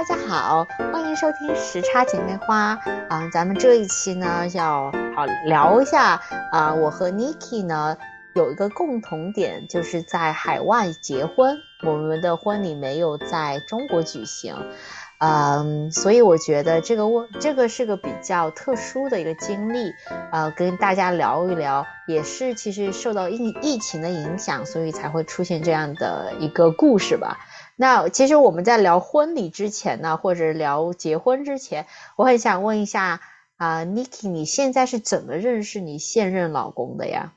大家好，欢迎收听时差姐妹花啊、咱们这一期呢，要好聊一下啊、我和 Niki 呢有一个共同点，就是在海外结婚，我们的婚礼没有在中国举行。嗯，所以我觉得这个问这个是个比较特殊的一个经历，呃，跟大家聊一聊，也是其实受到疫疫情的影响，所以才会出现这样的一个故事吧。那其实我们在聊婚礼之前呢，或者聊结婚之前，我很想问一下啊、n i k i 你现在是怎么认识你现任老公的呀？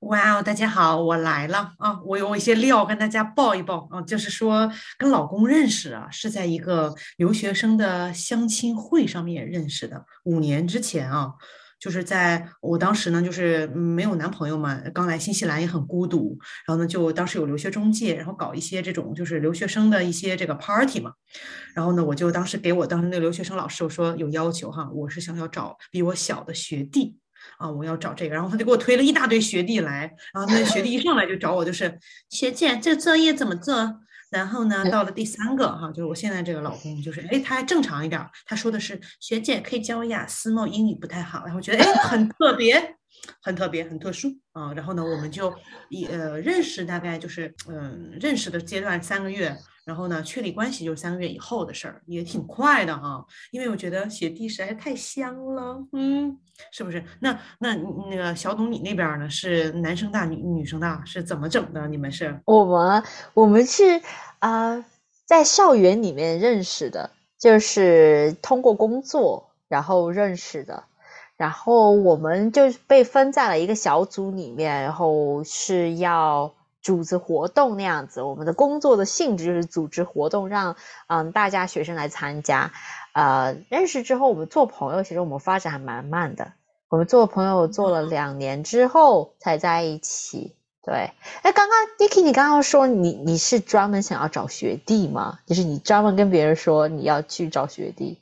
哇哦，大家好，我来了啊！我有一些料跟大家报一报啊，就是说跟老公认识啊，是在一个留学生的相亲会上面认识的，五年之前啊，就是在我当时呢，就是没有男朋友嘛，刚来新西兰也很孤独，然后呢，就当时有留学中介，然后搞一些这种就是留学生的一些这个 party 嘛，然后呢，我就当时给我当时那个留学生老师我说有要求哈，我是想要找比我小的学弟。啊，我要找这个，然后他就给我推了一大堆学弟来，然后那学弟一上来就找我，就是学姐，这作业怎么做？然后呢，到了第三个哈，就是我现在这个老公，就是哎，他还正常一点儿，他说的是学姐可以教我雅思吗？英语不太好，然后觉得哎很特别，很特别，很特殊啊。然后呢，我们就一呃认识大概就是嗯、认识的阶段三个月，然后呢确立关系就是三个月以后的事儿，也挺快的哈。因为我觉得雪碧实在太香了，嗯，是不是？那那那个小董你那边呢？是男生大女女生大？是怎么整的？你们是？我们我们是啊、在校园里面认识的，就是通过工作然后认识的，然后我们就被分在了一个小组里面，然后是要组织活动那样子。我们的工作的性质就是组织活动，让嗯大家学生来参加。呃，认识之后我们做朋友，其实我们发展还蛮慢的。我们做朋友做了两年之后才在一起。对，哎，刚刚 Dicky，你刚刚说你你是专门想要找学弟吗？就是你专门跟别人说你要去找学弟。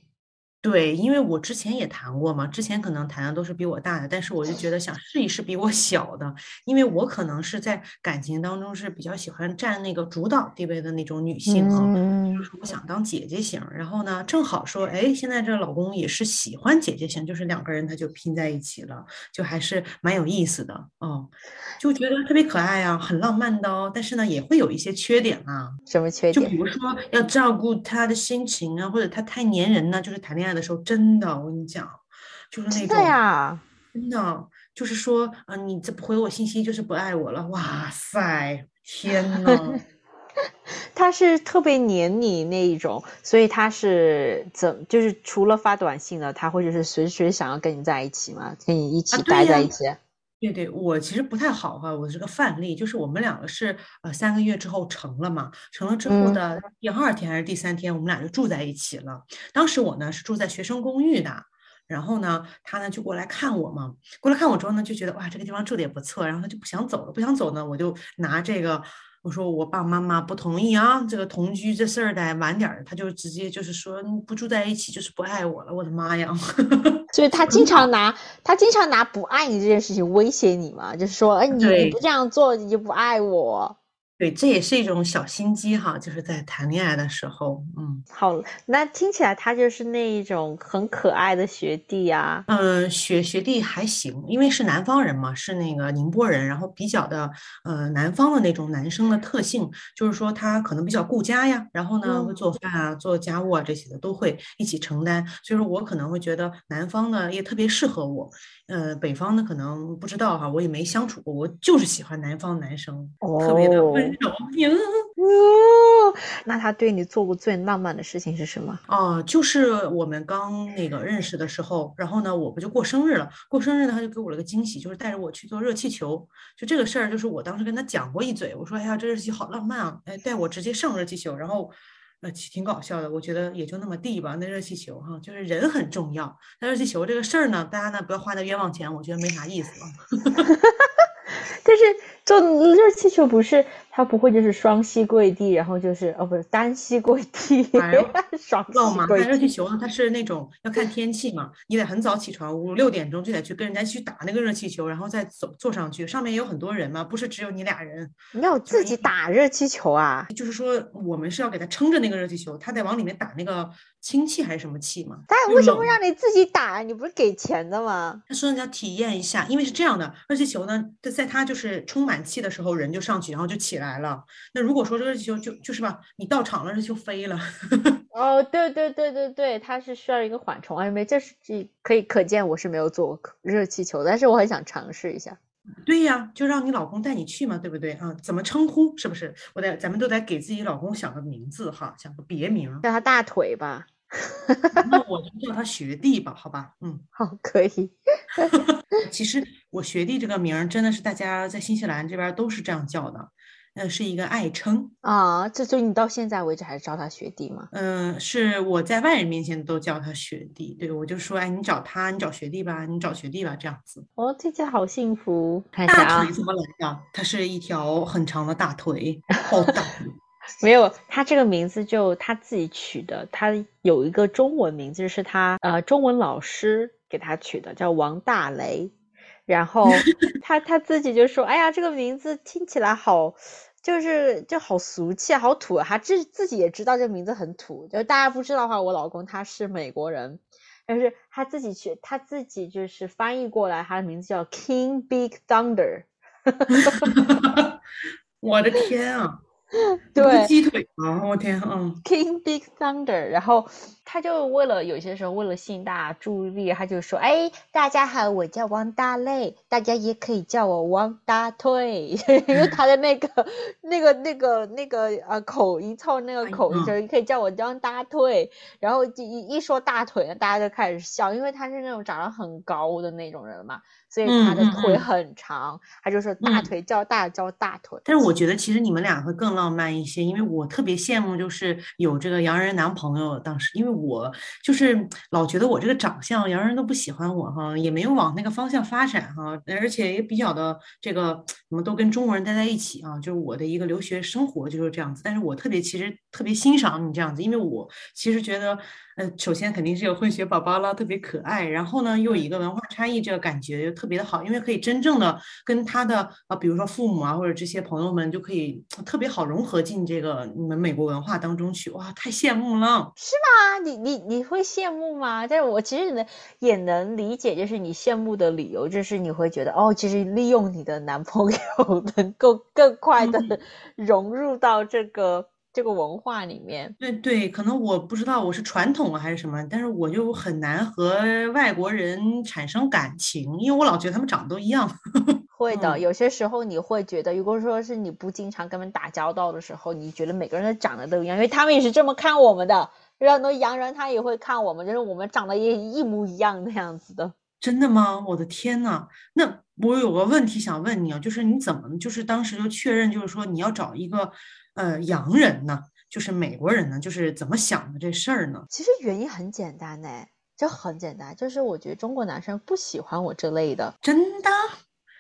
对，因为我之前也谈过嘛，之前可能谈的都是比我大的，但是我就觉得想试一试比我小的，因为我可能是在感情当中是比较喜欢占那个主导地位的那种女性啊，嗯就是我想当姐姐型，然后呢，正好说，哎，现在这老公也是喜欢姐姐型，就是两个人他就拼在一起了，就还是蛮有意思的哦，就觉得特别可爱啊，很浪漫的哦，但是呢，也会有一些缺点啊。什么缺点？就比如说要照顾他的心情啊，或者他太粘人呢，就是谈恋爱的时候，真的，我跟你讲，就是那种呀？真的，就是说，啊，你这不回我信息就是不爱我了，哇塞，天呐！他是特别黏你那一种，所以他是怎就是除了发短信呢，他会就是随时想要跟你在一起嘛？跟你一起待在一起？对对，我其实不太好哈，我是个范例，就是我们两个是呃三个月之后成了嘛，成了之后嗯的第二天还是第三天，我们俩就住在一起了。当时我呢是住在学生公寓的，然后呢他呢就过来看我嘛，过来看我之后呢就觉得哇这个地方住的也不错，然后他就不想走了，不想走呢我就拿这个。我说我爸爸妈妈不同意啊，这个同居这事儿得晚点儿。他就直接就是说不住在一起就是不爱我了。我的妈呀！就是他经常拿他经常拿不爱你这件事情威胁你嘛，就是说，哎，你你不这样做，你就不爱我。对，这也是一种小心机哈，就是在谈恋爱的时候，嗯。好，那听起来他就是那一种很可爱的学弟啊。嗯，学学弟还行，因为是南方人嘛，是那个宁波人，然后比较的呃南方的那种男生的特性，就是说他可能比较顾家呀，然后呢会嗯。做饭啊、做家务啊这些的都会一起承担，所以说我可能会觉得南方呢也特别适合我，呃北方呢可能不知道哈，我也没相处过，我就是喜欢南方男生，特别的温哦柔呀。哦，那他对你做过最浪漫的事情是什么？哦，就是我们刚那个认识的时候，然后呢，我不就过生日了？过生日呢，他就给我了个惊喜，就是带着我去做热气球。就这个事儿，就是我当时跟他讲过一嘴，我说：“哎呀，这热气球好浪漫啊！”哎，带我直接上热气球，然后呃，挺挺搞笑的。我觉得也就那么地吧，那热气球哈，就是人很重要。那热气球这个事儿呢，大家呢不要花那冤枉钱，我觉得没啥意思了。但是做热气球不是他不会就是双膝跪地，然后就是哦，不是单膝跪地，双膝跪地。热气球呢，它是那种要看天气嘛，你得很早起床，五六点钟就得去跟人家去打那个热气球，然后再走坐上去。上面有很多人嘛，不是只有你俩人。你要自己打热气球啊？就是说，我们是要给他撑着那个热气球，他得往里面打那个氢气还是什么气嘛？但为什么让你自己打？你不是给钱的吗？他说你要体验一下，因为是这样的，热气球呢，在在它就是充满气的时候，人就上去，然后就起来。了，那如果说热气球就就是吧，你到场了，热气球飞了。哦，对对对对对，它是需要一个缓冲啊，因为这是这可以可见我是没有坐过热气球，但是我很想尝试一下。对呀，就让你老公带你去嘛，对不对啊？怎么称呼？是不是？我得咱们都得给自己老公想个名字哈，想个别名，叫他大腿吧。那我就叫他学弟吧，好吧？嗯，好，可以。其实我学弟这个名儿真的是大家在新西兰这边都是这样叫的。呃，是一个爱称啊，这所以你到现在为止还是叫他学弟吗？嗯，是我在外人面前都叫他学弟，对我就说，哎，你找他，你找学弟吧，你找学弟吧，这样子。哦，这家好幸福。大腿怎么来的？他是一条很长的大腿，好大。没有，他这个名字就他自己取的，他有一个中文名字是他呃中文老师给他取的，叫王大雷。然后 他他自己就说：“哎呀，这个名字听起来好，就是就好俗气，好土。”啊他自自己也知道这名字很土。就大家不知道的话，我老公他是美国人，但是他自己去他自己就是翻译过来，他的名字叫 King Big Thunder。我的天啊！对，鸡腿啊！我天，啊，King Big Thunder，然后他就为了有些时候为了吸引大家注意力，他就说：“哎，大家好，我叫王大累，大家也可以叫我王大腿，因为他的那个那个那个那个呃口音凑那个口音，就是可以叫我王大腿。然后一一说大腿，大家就开始笑，因为他是那种长得很高的那种人嘛。”所以他的腿很长，他就说大腿叫大叫大腿。但是我觉得其实你们俩会更浪漫一些，因为我特别羡慕就是有这个洋人男朋友。当时因为我就是老觉得我这个长相洋人都不喜欢我哈，也没有往那个方向发展哈，而且也比较的这个什么都跟中国人待在一起啊，就是我的一个留学生活就是这样子。但是我特别其实特别欣赏你这样子，因为我其实觉得。呃，首先肯定是有混血宝宝了，特别可爱。然后呢，又有一个文化差异，这个感觉又特别的好，因为可以真正的跟他的啊，比如说父母啊，或者这些朋友们，就可以特别好融合进这个你们美国文化当中去。哇，太羡慕了！是吗？你你你会羡慕吗？但是我其实能也能理解，就是你羡慕的理由，就是你会觉得哦，其实利用你的男朋友 能够更快的融入到这个。这个文化里面，对对，可能我不知道我是传统了还是什么，但是我就很难和外国人产生感情，因为我老觉得他们长得都一样。会的，有些时候你会觉得，如果说是你不经常跟他们打交道的时候，你觉得每个人长得都一样，因为他们也是这么看我们的。有很多洋人他也会看我们，就是我们长得也一模一样那样子的。真的吗？我的天呐，那我有个问题想问你啊，就是你怎么就是当时就确认，就是说你要找一个。呃，洋人呢，就是美国人呢，就是怎么想的这事儿呢？其实原因很简单呢，就很简单，就是我觉得中国男生不喜欢我这类的。真的？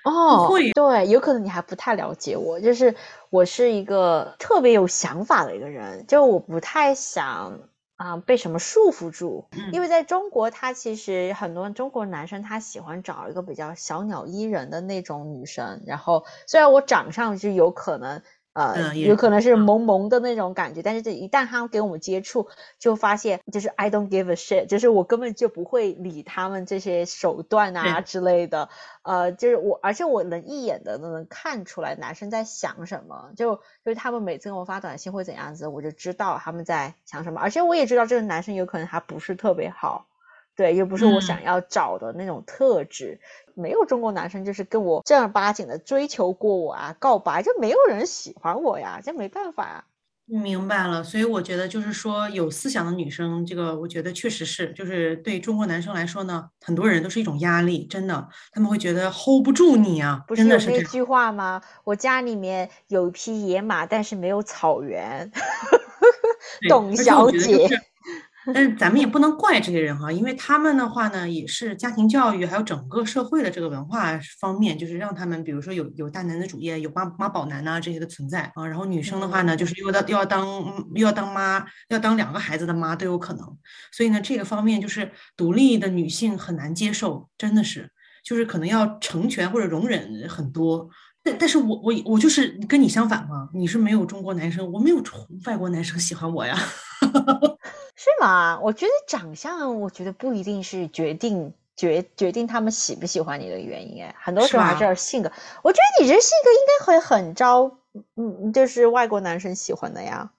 哦，会，对，有可能你还不太了解我，就是我是一个特别有想法的一个人，就我不太想啊被什么束缚住，因为在中国，他其实很多中国男生他喜欢找一个比较小鸟依人的那种女生，然后虽然我长相就有可能。呃，有可能是萌萌的那种感觉，但是这一旦他给我们接触，就发现就是 I don't give a shit，就是我根本就不会理他们这些手段啊之类的。呃，就是我，而且我能一眼的都能看出来男生在想什么，就就是他们每次给我发短信会怎样子，我就知道他们在想什么，而且我也知道这个男生有可能还不是特别好。对，又不是我想要找的那种特质，没有中国男生就是跟我正儿八经的追求过我啊，告白就没有人喜欢我呀，这没办法啊。明白了，所以我觉得就是说有思想的女生，这个我觉得确实是，就是对中国男生来说呢，很多人都是一种压力，真的，他们会觉得 hold 不住你啊。不是有那句话吗？我家里面有一匹野马，但是没有草原。董小姐。但是咱们也不能怪这些人哈，因为他们的话呢，也是家庭教育还有整个社会的这个文化方面，就是让他们比如说有有大男子主义，有妈妈宝男呐这些的存在啊。然后女生的话呢，就是又要又要当又要当妈，要当两个孩子的妈都有可能。所以呢，这个方面就是独立的女性很难接受，真的是，就是可能要成全或者容忍很多。但但是我我我就是跟你相反嘛，你是没有中国男生，我没有外国男生喜欢我呀，是吗？我觉得长相，我觉得不一定是决定决决定他们喜不喜欢你的原因，哎，很多时候还是性格。我觉得你这性格应该会很招，嗯，就是外国男生喜欢的呀。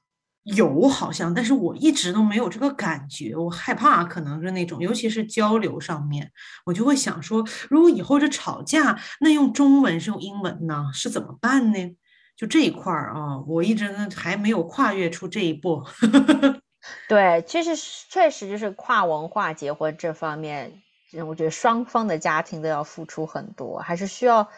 有好像，但是我一直都没有这个感觉，我害怕可能是那种，尤其是交流上面，我就会想说，如果以后这吵架，那用中文是用英文呢，是怎么办呢？就这一块儿啊，我一直呢还没有跨越出这一步。对，其实确实就是跨文化结婚这方面，我觉得双方的家庭都要付出很多，还是需要，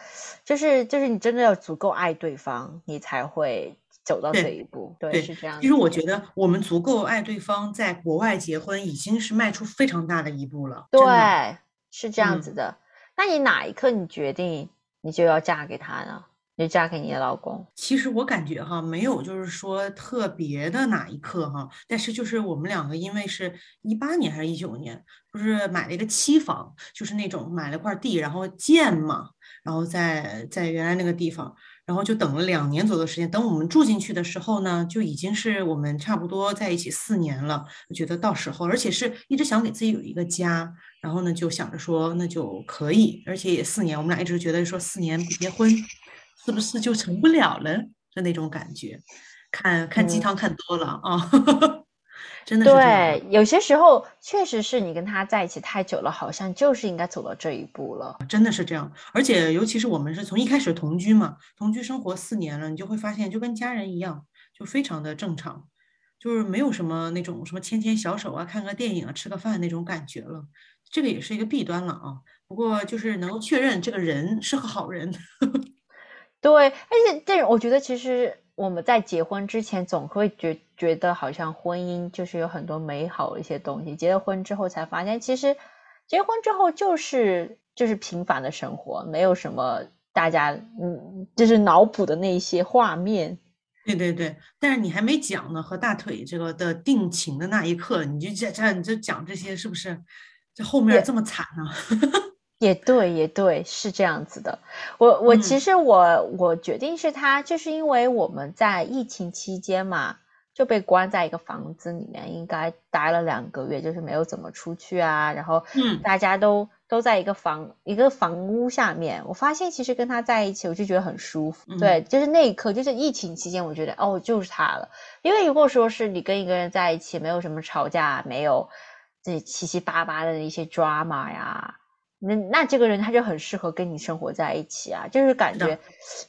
就是就是你真的要足够爱对方，你才会。走到这一步，对，是这样。其实我觉得我们足够爱对方，在国外结婚已经是迈出非常大的一步了。对，是这样子的。那你哪一刻你决定你就要嫁给他呢？就嫁给你的老公？其实我感觉哈，没有就是说特别的哪一刻哈，但是就是我们两个因为是一八年还是一九年，不是买了一个期房，就是那种买了块地然后建嘛，然后在在原来那个地方。然后就等了两年左右的时间，等我们住进去的时候呢，就已经是我们差不多在一起四年了。我觉得到时候，而且是一直想给自己有一个家，然后呢就想着说那就可以，而且也四年，我们俩一直觉得说四年不结婚，是不是就成不了了？的那种感觉，看看鸡汤看多了啊。真的是对，有些时候确实是你跟他在一起太久了，好像就是应该走到这一步了。真的是这样，而且尤其是我们是从一开始同居嘛，同居生活四年了，你就会发现就跟家人一样，就非常的正常，就是没有什么那种什么牵牵小手啊、看个电影啊、吃个饭那种感觉了。这个也是一个弊端了啊。不过就是能够确认这个人是个好人。对，而且这我觉得其实。我们在结婚之前总会觉觉得好像婚姻就是有很多美好的一些东西，结了婚之后才发现，其实结婚之后就是就是平凡的生活，没有什么大家嗯就是脑补的那些画面。对对对，但是你还没讲呢，和大腿这个的定情的那一刻，你就在这你就讲这些是不是？这后面这么惨呢？也对，也对，是这样子的。我我其实我我决定是他，就是因为我们在疫情期间嘛，就被关在一个房子里面，应该待了两个月，就是没有怎么出去啊。然后，嗯，大家都都在一个房一个房屋下面。我发现其实跟他在一起，我就觉得很舒服。对，就是那一刻，就是疫情期间，我觉得哦，就是他了。因为如果说是你跟一个人在一起，没有什么吵架，没有这七七八八的一些 drama 呀。那那这个人他就很适合跟你生活在一起啊，就是感觉，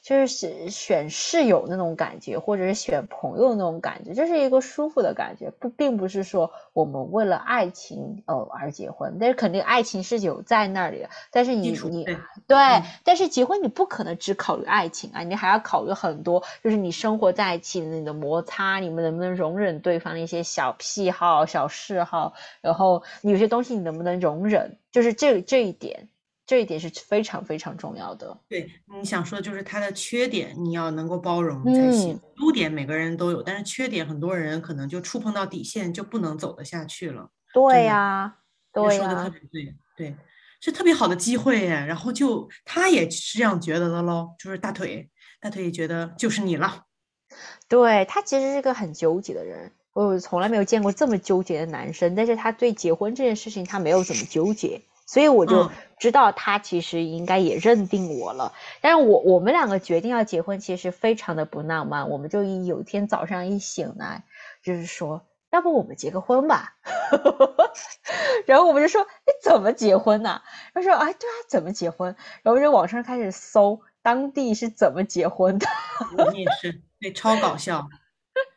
就是选选室友那种感觉，或者是选朋友那种感觉，就是一个舒服的感觉，不并不是说我们为了爱情哦而结婚，但是肯定爱情是有在那里的，但是你你对，但是结婚你不可能只考虑爱情啊，你还要考虑很多，就是你生活在一起的你的摩擦，你们能不能容忍对方的一些小癖好、小嗜好，然后有些东西你能不能容忍。就是这这一点，这一点是非常非常重要的。对，你想说就是他的缺点，你要能够包容才行。优点每个人都有，但是缺点很多人可能就触碰到底线就不能走得下去了。对呀，对呀，说的特别对，对，是特别好的机会耶。然后就他也是这样觉得的喽，就是大腿，大腿也觉得就是你了。对他其实是个很纠结的人。我从来没有见过这么纠结的男生，但是他对结婚这件事情他没有怎么纠结，所以我就知道他其实应该也认定我了。但是我我们两个决定要结婚，其实非常的不浪漫。我们就一有一天早上一醒来，就是说，要不我们结个婚吧？然后我们就说，你怎么结婚呢？他说，哎，对啊，怎么结婚？然后就网上开始搜当地是怎么结婚的。你也是，对，超搞笑。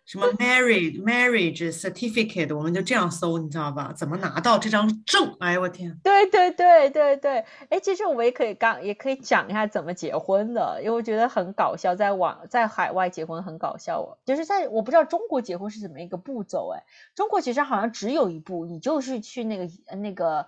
什么 marriage marriage certificate，我们就这样搜，你知道吧？怎么拿到这张证？哎呦我天！对对对对对，哎，其实我们也可以刚也可以讲一下怎么结婚的，因为我觉得很搞笑，在网在海外结婚很搞笑哦，就是在我不知道中国结婚是怎么一个步骤，哎，中国其实好像只有一步，你就是去那个那个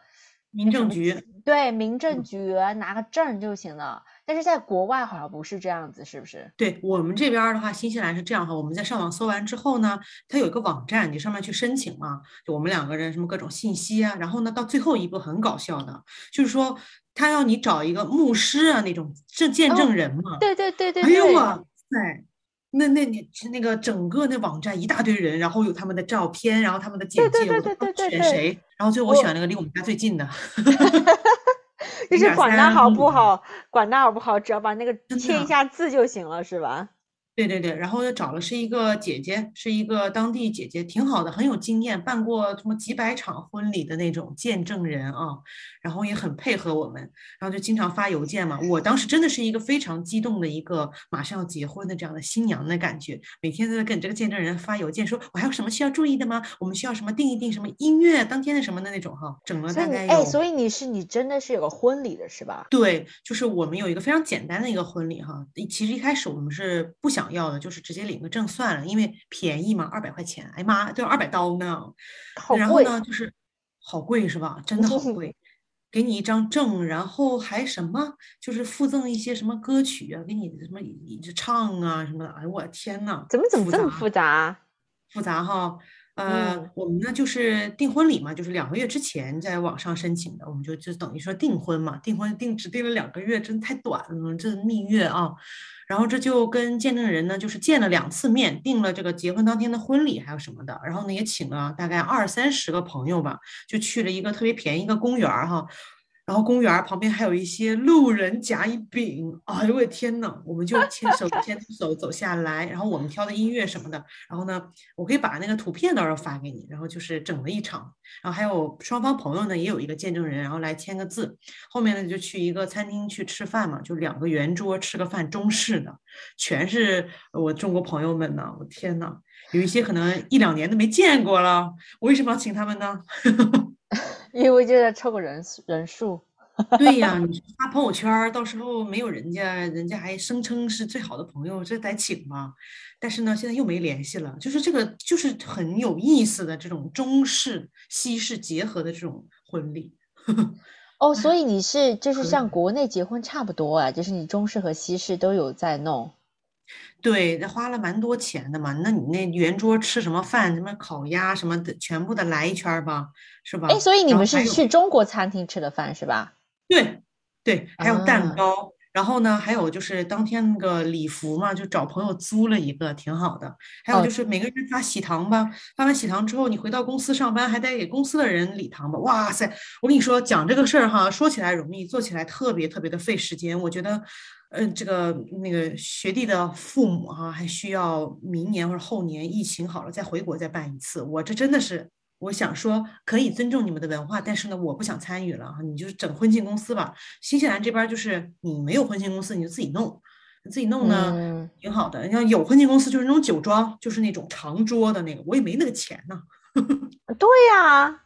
民政局，对，民政局拿个证就行了。但是在国外好像不是这样子，是不是？对我们这边的话，新西兰是这样哈，我们在上网搜完之后呢，它有一个网站，你上面去申请嘛，就我们两个人什么各种信息啊，然后呢，到最后一步很搞笑的，就是说他要你找一个牧师啊那种证见证人嘛。对对对对。哎呦哇塞，那那你那个整个那网站一大堆人，然后有他们的照片，然后他们的简介，对对对对对选谁，然后最后我选了个离我们家最近的。就是管它好不好，管它好不好，只要把那个签一下字就行了，是吧？对对对，然后又找了是一个姐姐，是一个当地姐姐，挺好的，很有经验，办过什么几百场婚礼的那种见证人啊，然后也很配合我们，然后就经常发邮件嘛。我当时真的是一个非常激动的一个马上要结婚的这样的新娘的感觉，每天都在跟这个见证人发邮件，说我还有什么需要注意的吗？我们需要什么定一定什么音乐，当天的什么的那种哈，整了大概哎，所以你是你真的是有个婚礼的是吧？对，就是我们有一个非常简单的一个婚礼哈，其实一开始我们是不想。要的就是直接领个证算了，因为便宜嘛，二百块钱，哎呀妈，都要二百刀呢。然后呢，就是好贵是吧？真的好贵。给你一张证，然后还什么，就是附赠一些什么歌曲啊，给你什么你唱啊什么的。哎呦我天呐，怎么怎么这么复杂？复杂哈。呃，我们呢就是订婚礼嘛，就是两个月之前在网上申请的，我们就就等于说订婚嘛，订婚订只订了两个月，真太短了，这蜜月啊。然后这就跟见证人呢，就是见了两次面，订了这个结婚当天的婚礼还有什么的。然后呢也请了大概二三十个朋友吧，就去了一个特别便宜一个公园儿哈。然后公园旁边还有一些路人甲乙丙，哎呦我的天呐，我们就牵手牵手走下来，然后我们挑的音乐什么的，然后呢，我可以把那个图片到时候发给你，然后就是整了一场，然后还有双方朋友呢也有一个见证人，然后来签个字，后面呢就去一个餐厅去吃饭嘛，就两个圆桌吃个饭，中式的，全是我中国朋友们呢，我天呐，有一些可能一两年都没见过了，我为什么要请他们呢？因为就在凑个人人数，对呀，你发朋友圈，到时候没有人家，人家还声称是最好的朋友，这得请吗？但是呢，现在又没联系了，就是这个就是很有意思的这种中式西式结合的这种婚礼。哦，所以你是就是像国内结婚差不多啊，就是你中式和西式都有在弄。对，那花了蛮多钱的嘛。那你那圆桌吃什么饭？什么烤鸭什么的，全部的来一圈吧，是吧？哎，所以你们是去中国餐厅吃的饭是吧？对，对，还有蛋糕。然后呢，还有就是当天那个礼服嘛，就找朋友租了一个，挺好的。还有就是每个人发喜糖吧，发完喜糖之后，你回到公司上班还得给公司的人礼堂吧。哇塞，我跟你说讲这个事儿哈，说起来容易，做起来特别特别的费时间。我觉得。嗯，这个那个学弟的父母哈，还需要明年或者后年疫情好了再回国再办一次。我这真的是，我想说可以尊重你们的文化，但是呢，我不想参与了哈。你就是整婚庆公司吧。新西兰这边就是你没有婚庆公司，你就自己弄，自己弄呢挺好的。你像有婚庆公司就是那种酒庄，就是那种长桌的那个，我也没那个钱呢。对呀。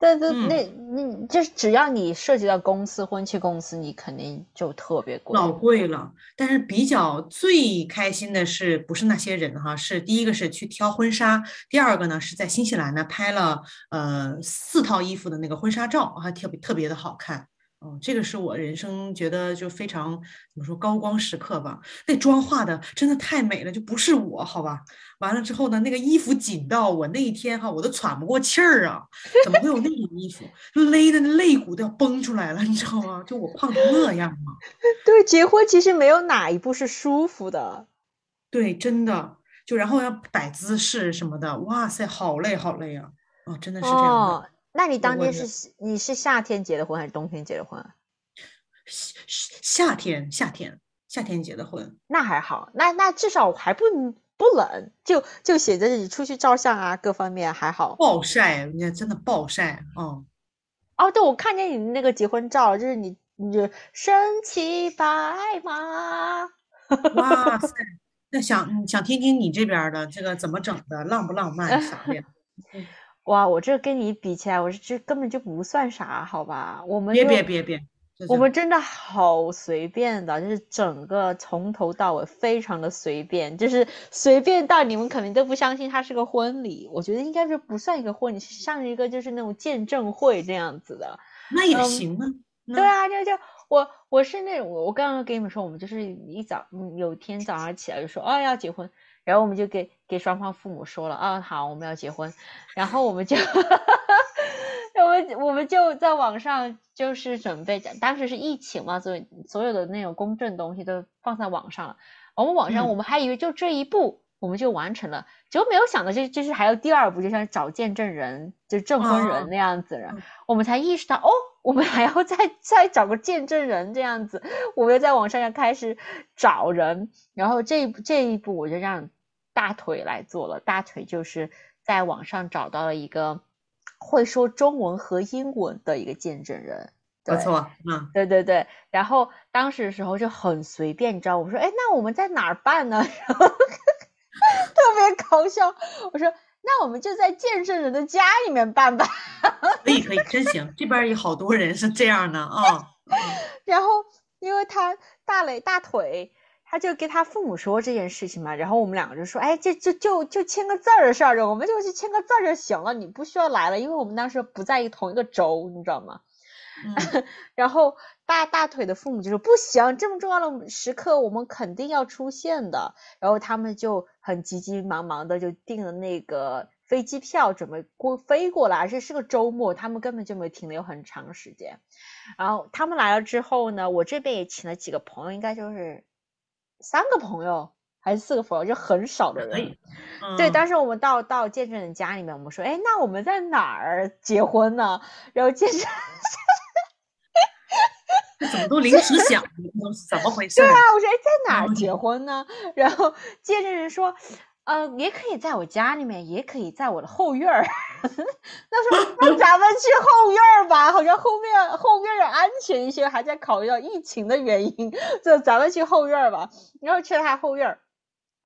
但是那那就是只要你涉及到公司婚庆公司，你肯定就特别贵，老贵了。但是比较最开心的是，不是那些人哈，是第一个是去挑婚纱，第二个呢是在新西兰呢拍了呃四套衣服的那个婚纱照，还特别特别的好看。哦，这个是我人生觉得就非常怎么说高光时刻吧。那妆化的真的太美了，就不是我好吧？完了之后呢，那个衣服紧到我那一天哈，我都喘不过气儿啊！怎么会有那种衣服，勒的那肋骨都要崩出来了，你知道吗？就我胖成那样嘛？对，结婚其实没有哪一步是舒服的。对，真的就然后要摆姿势什么的，哇塞，好累好累啊！哦，真的是这样的。那你当天是你是夏天结的婚还是冬天结的婚？夏夏天夏天夏天结的婚，那还好，那那至少还不不冷，就就写着你出去照相啊，各方面还好。暴晒，人家真的暴晒，嗯。哦，对，我看见你那个结婚照，就是你你就身骑白马，哇塞，那想想听听你这边的这个怎么整的，浪不浪漫啥的？哇，我这跟你比起来，我这根本就不算啥，好吧？我们别别别别，我们真的好随便的，就是整个从头到尾非常的随便，就是随便到你们肯定都不相信它是个婚礼。我觉得应该是不算一个婚礼，像一个就是那种见证会这样子的。那也行啊。对啊，就就我我是那种，我刚刚跟你们说，我们就是一早，嗯，有天早上起来就说，哦，要结婚，然后我们就给给双方父母说了，啊，好，我们要结婚，然后我们就，我们我们就在网上就是准备，当时是疫情嘛，所以所有的那种公证东西都放在网上了，我们网上我们还以为就这一步。我们就完成了，结果没有想到，这就是还有第二步，就像找见证人，就证婚人那样子了。我们才意识到，哦，我们还要再再找个见证人这样子。我们在网上要开始找人，然后这这一步我就让大腿来做了。大腿就是在网上找到了一个会说中文和英文的一个见证人。不错，嗯，对对对。然后当时的时候就很随便，你知道，我说，哎，那我们在哪儿办呢？然后。特别搞笑，我说那我们就在见证人的家里面办吧。可以可以，真行，这边有好多人是这样的啊。然后因为他大磊大腿，他就跟他父母说这件事情嘛。然后我们两个就说，哎，这就就就签个字儿的事儿，我们就去签个字儿就行了，你不需要来了，因为我们当时不在一同一个州，你知道吗？然后大大腿的父母就说不行，这么重要的时刻我们肯定要出现的。然后他们就很急急忙忙的就订了那个飞机票，准备过飞过来，而且是个周末，他们根本就没有停留很长时间。然后他们来了之后呢，我这边也请了几个朋友，应该就是三个朋友还是四个朋友，就很少的人。对，当时我们到到见证人家里面，我们说，哎，那我们在哪儿结婚呢？然后见证。怎么都 临时想，怎么回事？对啊，我说哎，在哪儿结婚呢？然后见证人说，呃，也可以在我家里面，也可以在我的后院儿。那说那咱们去后院儿吧，好像后面后院儿安全一些，还在考虑到疫情的原因，就咱们去后院儿吧。然后去了他后院儿。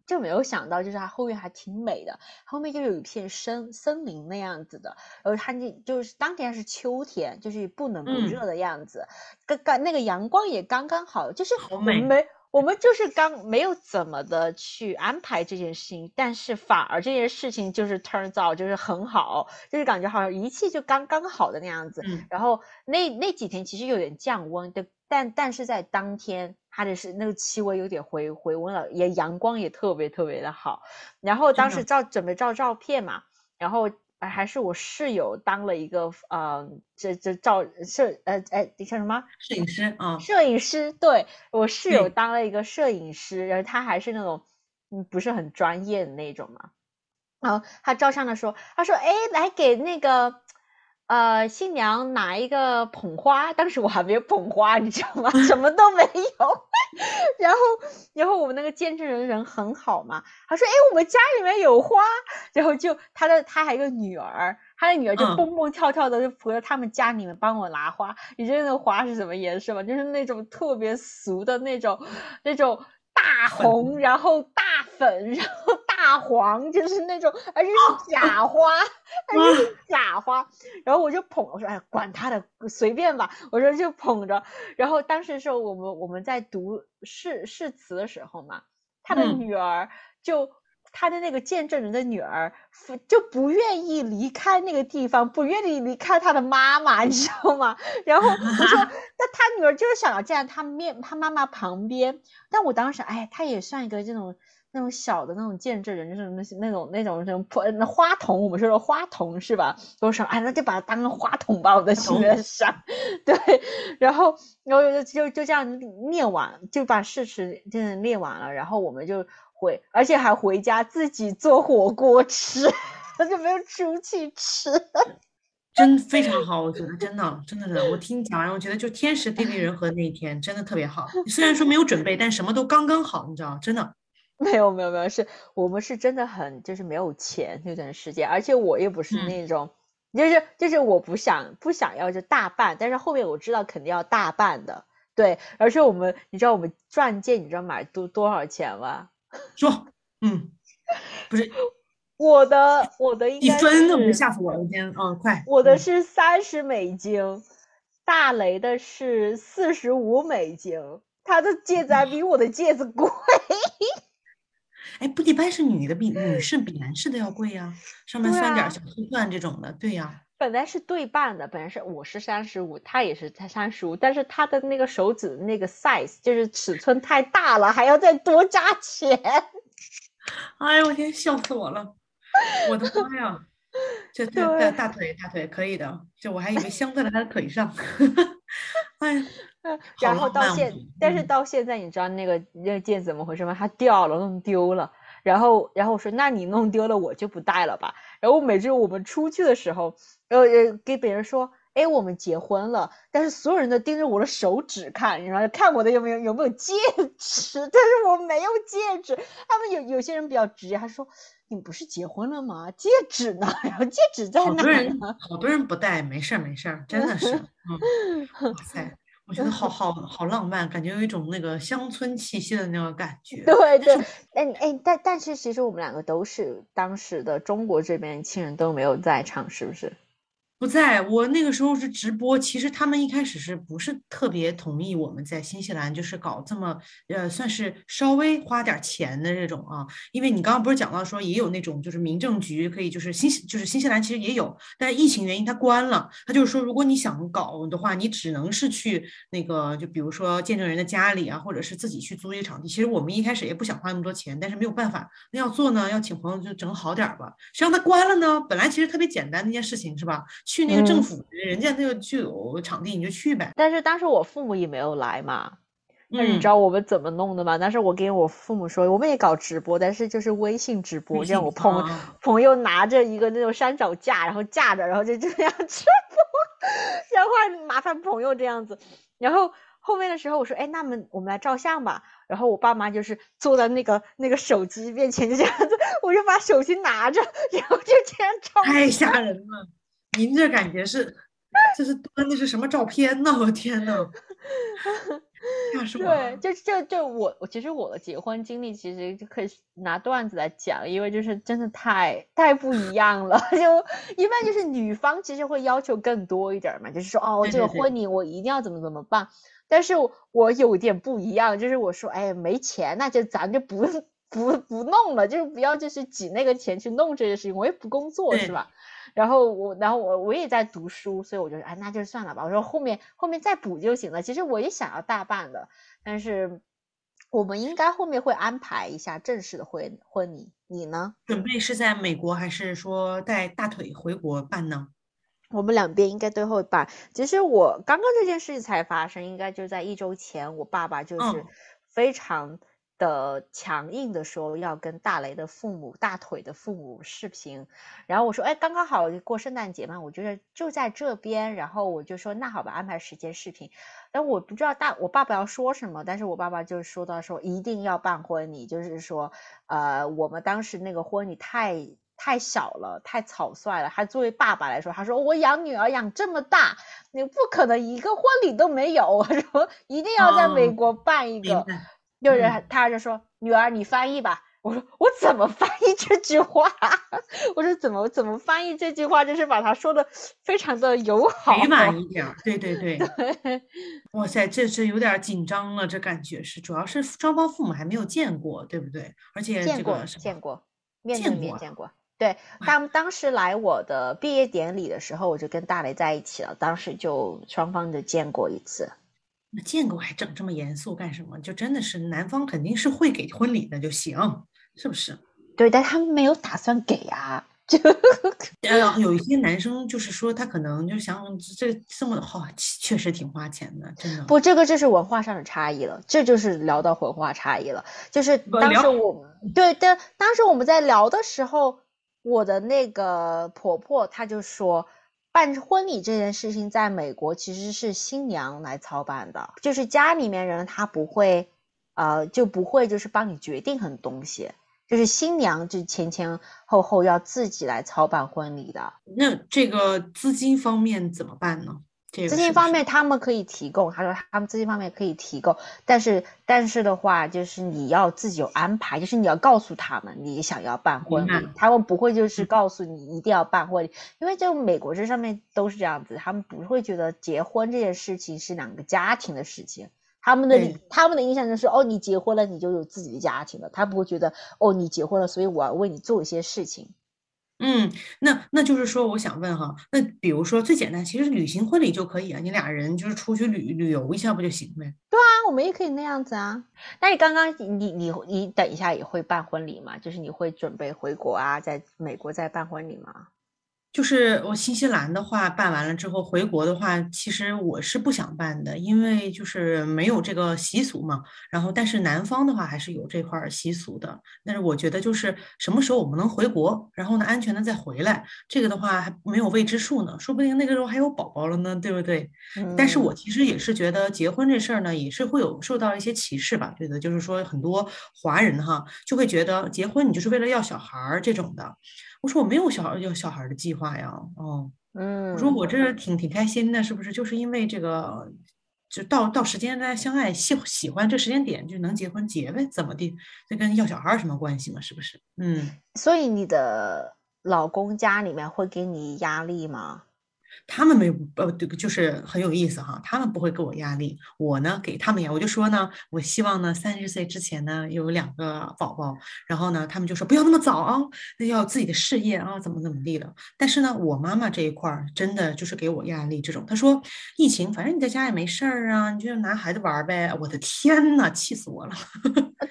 就没有想到，就是他后院还挺美的，后面就有一片森森林那样子的，然后他那就是当天是秋天，就是不冷不热的样子，刚刚那个阳光也刚刚好，就是我们没我们就是刚没有怎么的去安排这件事情，但是反而这件事情就是 turns out 就是很好，就是感觉好像一切就刚刚好的那样子，然后那那几天其实有点降温的，但但是在当天。它的是那个气温有点回回温了，也阳光也特别特别的好。然后当时照准备照照片嘛，然后还是我室友当了一个呃，这这照摄呃哎，你叫什么？摄影师啊？摄影师，对我室友当了一个摄影师，然后他还是那种嗯不是很专业的那种嘛。然后他照相的时候，他说：“哎，来给那个。”呃，新娘拿一个捧花，当时我还没有捧花，你知道吗？什么都没有。然后，然后我们那个见证人人很好嘛，他说：“哎，我们家里面有花。”然后就他的他还有个女儿，他的女儿就蹦蹦跳跳的就跑到他们家里面帮我拿花。你知道那个花是什么颜色吗？就是那种特别俗的那种，那种。大红，然后大粉，然后大黄，就是那种，而且是假花，而且是假花。然后我就捧，我说哎，管他的，随便吧。我说就捧着。然后当时是我们我们在读誓誓词的时候嘛，他的女儿就。他的那个见证人的女儿就不愿意离开那个地方，不愿意离开他的妈妈，你知道吗？然后我说，那他女儿就是想要站在他面他妈妈旁边。但我当时，哎，他也算一个这种那种小的那种见证人，就是那些那种那种那种那花童，我们说的花童是吧？都说，哎，那就把它当个花童吧，我在心里想。对，然后然后就就就这样念完，就把誓词真的念完了，然后我们就。回，而且还回家自己做火锅吃，就没有出去吃，真非常好，我觉得真的，真的是，我听你讲完，我觉得就天时地利人和那一天真的特别好。虽然说没有准备，但什么都刚刚好，你知道，真的。没有没有没有，是我们是真的很就是没有钱那段时间，而且我又不是那种，就是就是我不想不想要就大办，但是后面我知道肯定要大办的，对，而且我们你知道我们钻戒你知道买多多少钱吗？说，嗯，不是 我的我的应一该分吓死我了，天，嗯，快，嗯我的是三十美金，大雷的是四十五美金，他的戒指还比我的戒指贵。哎，不，一般是女的比女士比男士的要贵呀，上面算点小碎钻这种的，对呀，本来是对半的，本来是我是三十五，他也是才三十五，但是他的那个手指的那个 size 就是尺寸太大了，还要再多加钱。哎呦我天，笑死我了！我的妈呀，这 这大对大腿大腿可以的，这我还以为镶在了他的腿上。哎呀，嗯然后到现哦，但是嗯到现在，你知道那个那个戒指怎么回事吗？它掉了，弄丢了。然后，然后我说，那你弄丢了，我就不戴了吧。然后每次我们出去的时候，呃呃，给别人说，哎，我们结婚了，但是所有人都盯着我的手指看，然后看我的有没有有没有戒指，但是我没有戒指。他们有有些人比较直接，他说，你不是结婚了吗？戒指呢？然后戒指在哪好多人呢？好多人不戴，没事儿没事儿，真的是，嗯，哇塞，我觉得好好好浪漫，感觉有一种那个乡村气息的那种感 觉。对对，哎哎，但但是其实我们两个都是当时的中国这边亲人都没有在场，是不是？不在，我那个时候是直播，其实他们一开始是不是特别同意我们在新西兰就是搞这么呃，算是稍微花点钱的这种啊？因为你刚刚不是讲到说也有那种就是民政局可以就是新就是新西兰其实也有，但是疫情原因它关了，他就是说如果你想搞的话，你只能是去那个就比如说见证人的家里啊，或者是自己去租一个场地。其实我们一开始也不想花那么多钱，但是没有办法，那要做呢，要请朋友就整好点儿吧。谁让它关了呢？本来其实特别简单的一件事情是吧？去那个政嗯府，人家那个就有场地，你就去呗。但是当时我父母也没有来嘛。那你嗯知道我们怎么弄的吗？当时我跟我父母说，我们也搞直播，但是就是微信直播，微这样我信朋啊朋友拿着一个那种山脚架，然后架着，然后就这样直播，然后还麻烦朋友这样子。然后后面的时候我说，哎，那么我们来照相吧。然后我爸妈就是坐在那个那个手机面前，就这样子，我就把手机拿着，然后就这样照太吓人了！您这感觉是，这是端的是什么照片呢？我天呐，吓死我对，就就就我我其实我的结婚经历其实就可以拿段子来讲，因为就是真的太太不一样了。就一般就是女方其实会要求更多一点儿嘛，就是说哦这个婚礼我一定要怎么怎么办。但是我有点不一样，就是我说哎没钱，那就咱就不 不不弄了，就是不要就是挤那个钱去弄这些事情，我也不工作是对吧？然后我，然后我我也在读书，所以我就哎，那就算了吧。我说后面后面再补就行了。其实我也想要大办的，但是我们应该后面会安排一下正式的婚婚礼。你呢？准备是在美国还是说带大腿回国办呢？我们两边应该都会办。其实我刚刚这件事情才发生，应该就在一周前，我爸爸就是嗯非常的强硬的说要跟大雷的父母、大腿的父母视频。然后我说，哎，刚刚好过圣诞节嘛，我觉得就在这边。然后我就说，那好吧，安排时间视频。但我不知道大我爸爸要说什么，但是我爸爸就说到说一定要办婚礼，就是说，呃，我们当时那个婚礼太太小了，太草率了。他作为爸爸来说，他说我养女儿养这么大，你不可能一个婚礼都没有，我说一定要在美哦国办一个。明白。就是嗯他就说女儿你翻译吧。我说我怎么翻译这句话？我说怎么怎么翻译这句话？就是把他说的非常的友好。委婉一点儿，对对 对。哇塞，这这有点紧张了，这感觉是，主要是双方父母还没有见过，对不对？而且见过见过，面对见过啊面见过。对，当当时来我的毕业典礼的时候，我就跟大雷在一起了，当时就双方就见过一次。那见过还整这么严肃干什么？就真的是男方肯定是会给婚礼的就行，是不是？对，但他们没有打算给啊，就 呃，有一些男生就是说他可能就想这这么好，确实挺花钱的，真的。不，这个就是文化上的差异了，这就是聊到文化差异了。就是当时聊我 对对，当时我们在聊的时候，我的那个婆婆她就说，办婚礼这件事情在美国其实是新娘来操办的，就是家里面人他不会，呃，就不会就是帮你决定很多东西，就是新娘就前前后后要自己来操办婚礼的。那这个资金方面怎么办呢？这个资金方面他们可以提供，他说他们资金方面可以提供，但是但是的话，就是你要自己有安排，就是你要告诉他们你想要办婚礼，他们不会就是告诉你一定要办婚礼，因为就美国这上面都是这样子，他们不会觉得结婚这件事情是两个家庭的事情，他们的他们的印象就是哦，你结婚了你就有自己的家庭了，他不会觉得哦你结婚了，所以我要为你做一些事情。嗯，那那就是说，我想问哈，那比如说最简单，其实旅行婚礼就可以啊，你俩人就是出去旅旅游一下不就行呗？对啊，我们也可以那样子啊。那你刚刚你你你等一下也会办婚礼吗？就是你会准备回国啊，在美国再办婚礼吗？就是我新西兰的话办完了之后回国的话，其实我是不想办的，因为就是没有这个习俗嘛。然后，但是南方的话还是有这块习俗的。但是我觉得就是什么时候我们能回国，然后呢安全的再回来，这个的话还没有未知数呢，说不定那个时候还有宝宝了呢，对不对？但是我其实也是觉得结婚这事儿呢，也是会有受到一些歧视吧。觉得就是说很多华人哈就会觉得结婚你就是为了要小孩儿这种的。我说我没有小要小孩的计划呀，哦，嗯，我说我这挺挺开心的，是不是？就是因为这个，就到到时间大家相爱喜喜欢这时间点就能结婚结呗，怎么的？这跟要小孩有什么关系嘛？是不是？嗯，所以你的老公家里面会给你压力吗？他们没有呃，这个就是很有意思哈。他们不会给我压力，我呢给他们压。我就说呢，我希望呢三十岁之前呢有两个宝宝。然后呢，他们就说不要那么早啊，那要自己的事业啊，怎么怎么地的。但是呢，我妈妈这一块儿真的就是给我压力。这种她说疫情，反正你在家也没事儿啊，你就拿孩子玩呗。我的天呐，气死我了！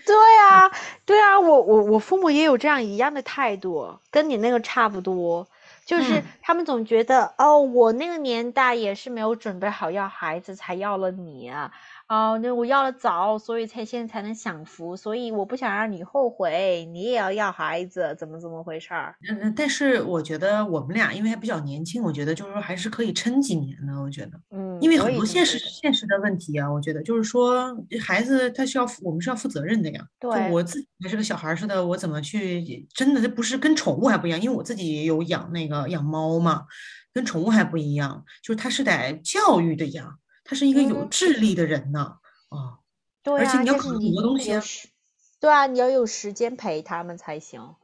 对啊，对啊，我我我父母也有这样一样的态度，跟你那个差不多。就是他们总觉得哦，我那个年代也是没有准备好要孩子才要了你啊。哦，那我要的早，所以才现在才能享福，所以我不想让你后悔，你也要要孩子，怎么怎么回事儿？嗯，但是我觉得我们俩因为还比较年轻，我觉得就是说还是可以撑几年的，我觉得，嗯，因为很多现实现实的问题啊，我觉得就是说孩子他需要我们是要负责任的呀。对，我自己还是个小孩似的，我怎么去？真的这不是跟宠物还不一样，因为我自己也有养那个养猫嘛，跟宠物还不一样，就是它是得教育的养。他是一个有智力的人呢，啊，对而且你要考虑很多东西啊，对啊，你要有时间陪他们才行。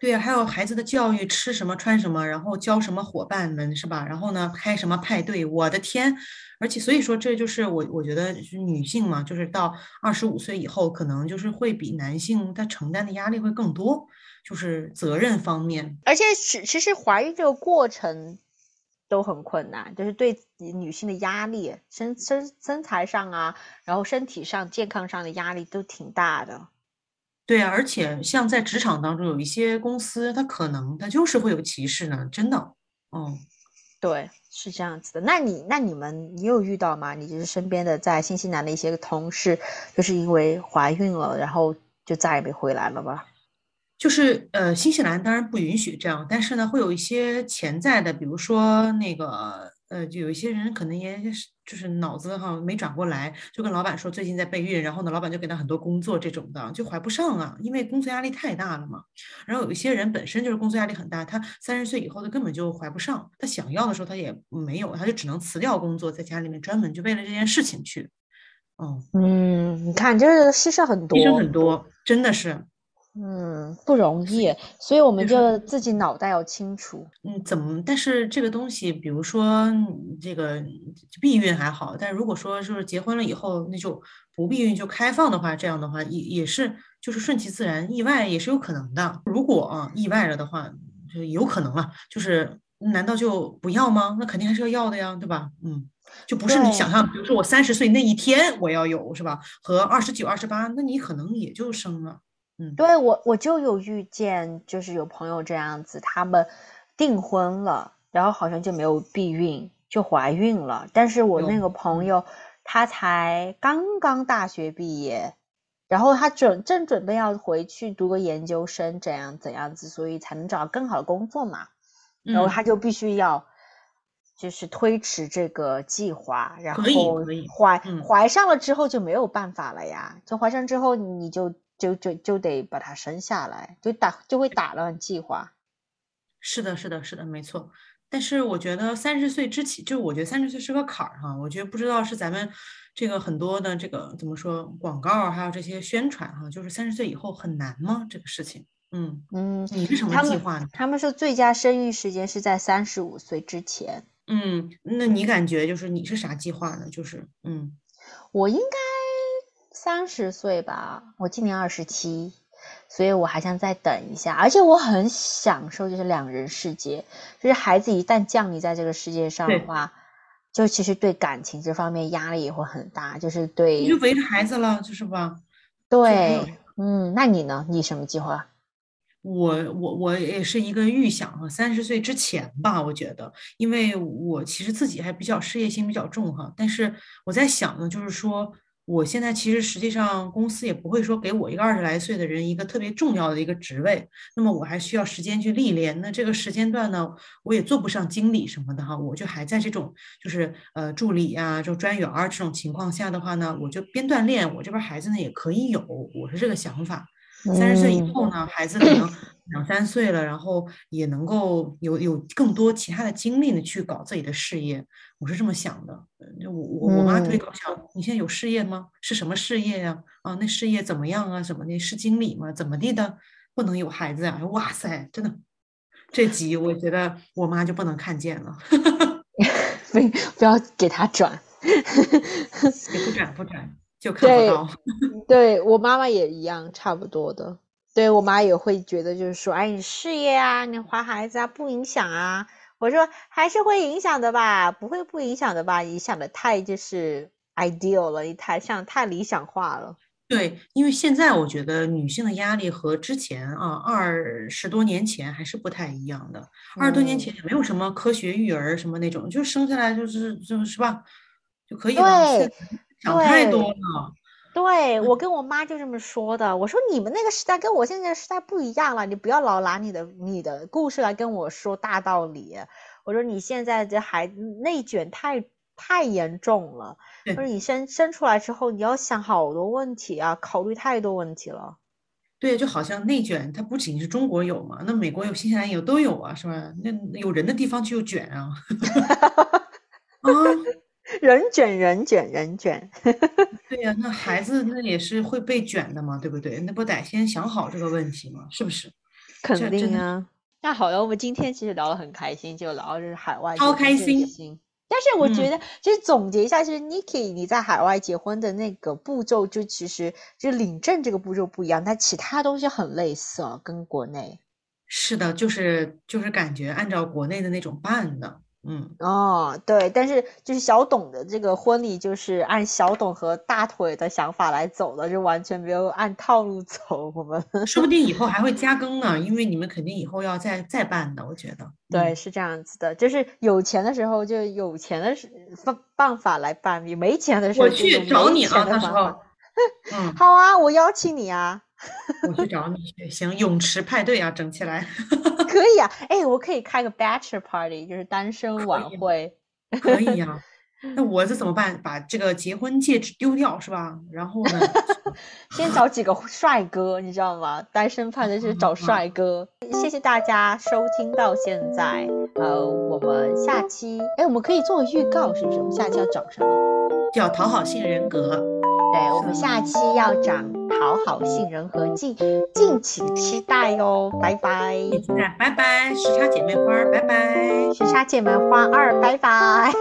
对啊，还有孩子的教育，吃什么穿什么，然后教什么伙伴们是吧？然后呢，开什么派对？我的天！而且所以说，这就是我我觉得是女性嘛，就是到二十五岁以后，可能就是会比男性他承担的压力会更多，就是责任方面。而且其其实怀孕这个过程。都很困难，就是对女性的压力，身身身材上啊，然后身体上健康上的压力都挺大的。对啊，而且像在职场当中，有一些公司，它可能它就是会有歧视呢，真的。嗯，对，是这样子的。那你那你们你有遇到吗？你就是身边的在新西兰的一些同事，就是因为怀孕了，然后就再也没回来了吧？就是呃，新西兰当然不允许这样，但是呢，会有一些潜在的，比如说那个呃，就有一些人可能也是就是脑子哈没转过来，就跟老板说最近在备孕，然后呢，老板就给他很多工作这种的，就怀不上啊，因为工作压力太大了嘛。然后有一些人本身就是工作压力很大，他三十岁以后他根本就怀不上，他想要的时候他也没有，他就只能辞掉工作，在家里面专门就为了这件事情去。哦，嗯，你看就是牺牲很多，牺牲很多，真的是。嗯，不容易，所以我们就自己脑袋要清楚。嗯，怎么？但是这个东西，比如说这个避孕还好，但如果说就是结婚了以后，那就不避孕就开放的话，这样的话也也是就是顺其自然，意外也是有可能的。如果啊意外了的话，就有可能了。就是难道就不要吗？那肯定还是要要的呀，对吧？嗯，就不是你想象，比如说我三十岁那一天我要有是吧？和二十九、二十八，那你可能也就生了。对我我就有遇见，就是有朋友这样子，他们订婚了，然后好像就没有避孕，就怀孕了。但是我那个朋友，他才刚刚大学毕业，然后他准正准备要回去读个研究生，这样怎样子，所以才能找到更好的工作嘛。然后他就必须要，就是推迟这个计划，然后怀怀上了之后就没有办法了呀，就怀上之后你就。就就就得把它生下来，就打就会打乱计划。是的，是的，是的，没错。但是我觉得三十岁之前，就我觉得三十岁是个坎儿哈。我觉得不知道是咱们这个很多的这个怎么说广告，还有这些宣传哈，就是三十岁以后很难吗？这个事情，嗯嗯，你是什么计划呢？他们说最佳生育时间是在三十五岁之前。嗯，那你感觉就是你是啥计划呢？就是嗯，我应该三十岁吧，我今年二十七。所以我还想再等一下，而且我很享受就是两人世界，就是孩子一旦降临在这个世界上的话，就其实对感情这方面压力也会很大，就是对，你就围着孩子了，就是吧？对，嗯，那你呢？你什么计划？我我我也是一个预想哈，三十岁之前吧，我觉得，因为我其实自己还比较事业心比较重哈，但是我在想呢，就是说。我现在其实实际上公司也不会说给我一个二十来岁的人一个特别重要的一个职位，那么我还需要时间去历练。那这个时间段呢，我也做不上经理什么的哈，我就还在这种就是呃助理呀、就专员这种情况下的话呢，我就边锻炼，我这边孩子呢也可以有，我是这个想法。三十岁以后呢，孩子可能两三岁了，然后也能够有有更多其他的精力呢，去搞自己的事业。我是这么想的。我我我妈特别搞笑，你现在有事业吗？是什么事业呀？啊，那事业怎么样啊？什么的？是经理吗？怎么地的？不能有孩子啊？哇塞，真的，这集我觉得我妈就不能看见了。不不要给他 转，不转不转。就看不到，对我妈妈也一样，差不多的。对我妈也会觉得，就是说，哎，你事业啊，你怀孩子啊，不影响啊。我说还是会影响的吧，不会不影响的吧？你想的太就是 ideal 了，你太像太理想化了。对，因为现在我觉得女性的压力和之前啊二十多年前还是不太一样的。二十多年前也没有什么科学育儿什么那种，就生下来就是就是吧，就可以了。想太多了，对我跟我妈就这么说的。我说你们那个时代跟我现在时代不一样了，你不要老拿你的你的故事来跟我说大道理。我说你现在这孩子内卷太太严重了。我说你生生出来之后，你要想好多问题啊，考虑太多问题了。对，就好像内卷，它不仅是中国有嘛，那美国有，新西兰有，都有啊，是吧？那有人的地方就有卷啊。啊。人卷人卷人卷，对呀，那孩子那也是会被卷的嘛，对不对？那不得先想好这个问题吗？是不是？肯定啊。那好了，我们今天其实聊得很开心，就聊就是海外超开心。但是我觉得，就是总结一下，就是 Niki 你在海外结婚的那个步骤，就其实就领证这个步骤不一样，但其他东西很类似，跟国内。是的，就是就是感觉按照国内的那种办的。嗯哦，对，但是就是小董的这个婚礼，就是按小董和大腿的想法来走的，就完全没有按套路走。我们说不定以后 还会加更呢，因为你们肯定以后要再再办的，我觉得。对，是这样子的，就是有钱的时候就有钱的方办法来办，你没钱的时候我去找你啊，到时候。嗯，好啊，我邀请你啊。我去找你去，行，泳池派对啊，整起来。可以啊，哎，我可以开个 bachelor party，就是单身晚会。可以呀，那我这怎么办？把这个结婚戒指丢掉是吧？然后呢？先找几个帅哥，你知道吗？单身派对是找帅哥。谢谢大家收听到现在，呃，我们下期，哎，我们可以做个预告，是不是？我们下期要找什么？叫讨好性人格。对我们下期要讲讨好杏仁核记，敬请期待哟，拜拜！拜拜！时差姐妹花，拜拜！时差姐妹花二，拜拜！